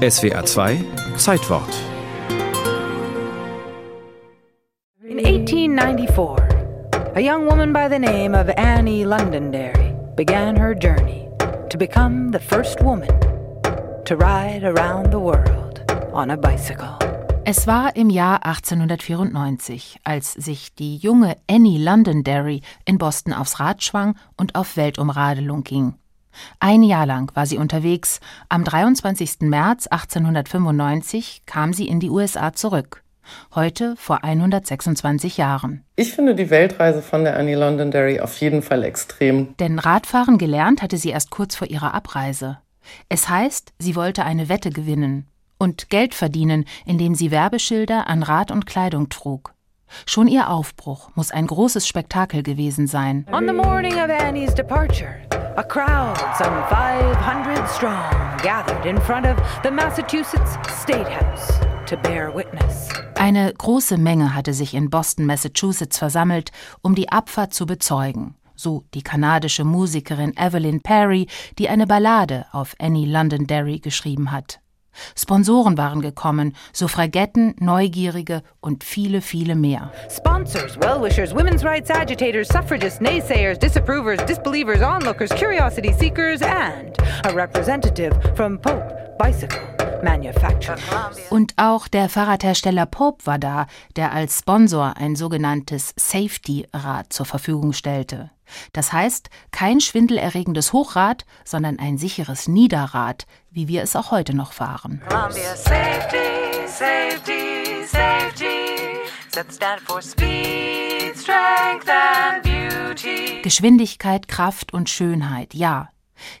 SWA 2 Zeitwort. In 1894, a young woman by the name of Annie Londonderry began her journey to become the first woman to ride around the world on a bicycle. Es war im Jahr 1894, als sich die junge Annie Londonderry in Boston aufs Rad schwang und auf Weltumradelung ging. Ein Jahr lang war sie unterwegs. Am 23. März 1895 kam sie in die USA zurück. Heute vor 126 Jahren. Ich finde die Weltreise von der Annie Londonderry auf jeden Fall extrem. Denn Radfahren gelernt hatte sie erst kurz vor ihrer Abreise. Es heißt, sie wollte eine Wette gewinnen und Geld verdienen, indem sie Werbeschilder an Rad und Kleidung trug. Schon ihr Aufbruch muss ein großes Spektakel gewesen sein. On the morning of Annie's departure, a crowd, some 500 strong, gathered in front of the Massachusetts State House to bear witness. Eine große Menge hatte sich in Boston, Massachusetts versammelt, um die Abfahrt zu bezeugen. So die kanadische Musikerin Evelyn Perry, die eine Ballade auf Annie Londonderry geschrieben hat. Sponsoren waren gekommen, Suffragetten, Neugierige und viele, viele mehr. Sponsors, well-wishers, women's rights agitators, suffragists, naysayers, disapprovers, disbelievers, onlookers, curiosity seekers and a representative from Pope Bicycle. Und auch der Fahrradhersteller Pope war da, der als Sponsor ein sogenanntes Safety-Rad zur Verfügung stellte. Das heißt, kein schwindelerregendes Hochrad, sondern ein sicheres Niederrad, wie wir es auch heute noch fahren. Safety, safety, safety. Speed. Geschwindigkeit, Kraft und Schönheit, ja.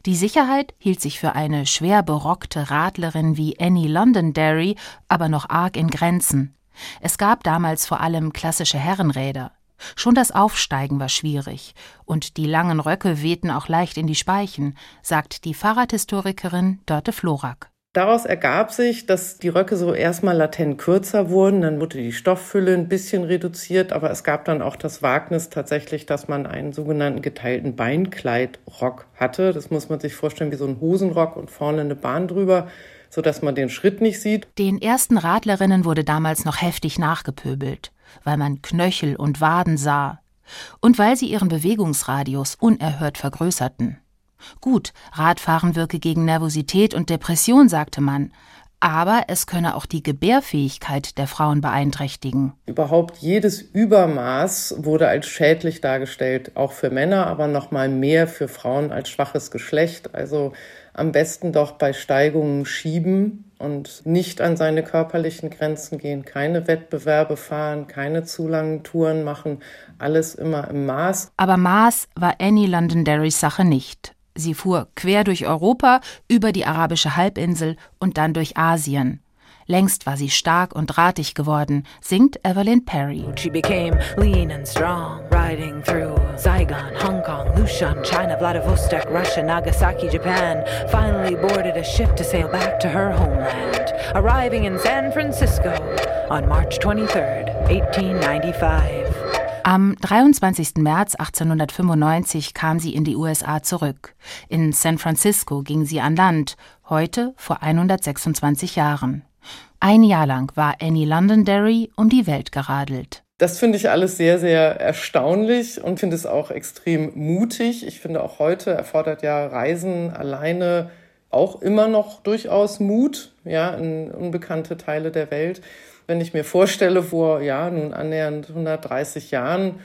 Die Sicherheit hielt sich für eine schwer berockte Radlerin wie Annie Londonderry aber noch arg in Grenzen. Es gab damals vor allem klassische Herrenräder. Schon das Aufsteigen war schwierig, und die langen Röcke wehten auch leicht in die Speichen, sagt die Fahrradhistorikerin Dörte Florak. Daraus ergab sich, dass die Röcke so erstmal latent kürzer wurden, dann wurde die Stofffülle ein bisschen reduziert, aber es gab dann auch das Wagnis tatsächlich, dass man einen sogenannten geteilten Beinkleidrock hatte. Das muss man sich vorstellen wie so ein Hosenrock und vorne eine Bahn drüber, sodass man den Schritt nicht sieht. Den ersten Radlerinnen wurde damals noch heftig nachgepöbelt, weil man Knöchel und Waden sah und weil sie ihren Bewegungsradius unerhört vergrößerten. Gut, Radfahren wirke gegen Nervosität und Depression, sagte man, aber es könne auch die Gebärfähigkeit der Frauen beeinträchtigen. Überhaupt jedes Übermaß wurde als schädlich dargestellt, auch für Männer, aber noch mal mehr für Frauen als schwaches Geschlecht. Also am besten doch bei Steigungen schieben und nicht an seine körperlichen Grenzen gehen, keine Wettbewerbe fahren, keine zu langen Touren machen, alles immer im Maß. Aber Maß war Annie Londonderrys Sache nicht. Sie fuhr quer durch Europa, über die arabische Halbinsel und dann durch Asien. Längst war sie stark und drahtig geworden, singt Evelyn Perry. She became lean and strong, riding through Saigon, Hong Kong, Lushan, China, Vladivostok, Russia, Nagasaki, Japan. Finally boarded a ship to sail back to her homeland, arriving in San Francisco on March 23, 1895. Am 23. März 1895 kam sie in die USA zurück. In San Francisco ging sie an Land, heute vor 126 Jahren. Ein Jahr lang war Annie Londonderry um die Welt geradelt. Das finde ich alles sehr, sehr erstaunlich und finde es auch extrem mutig. Ich finde auch heute erfordert ja Reisen alleine auch immer noch durchaus Mut, ja, in unbekannte Teile der Welt. Wenn ich mir vorstelle, vor ja nun annähernd 130 Jahren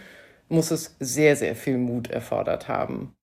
muss es sehr, sehr viel Mut erfordert haben.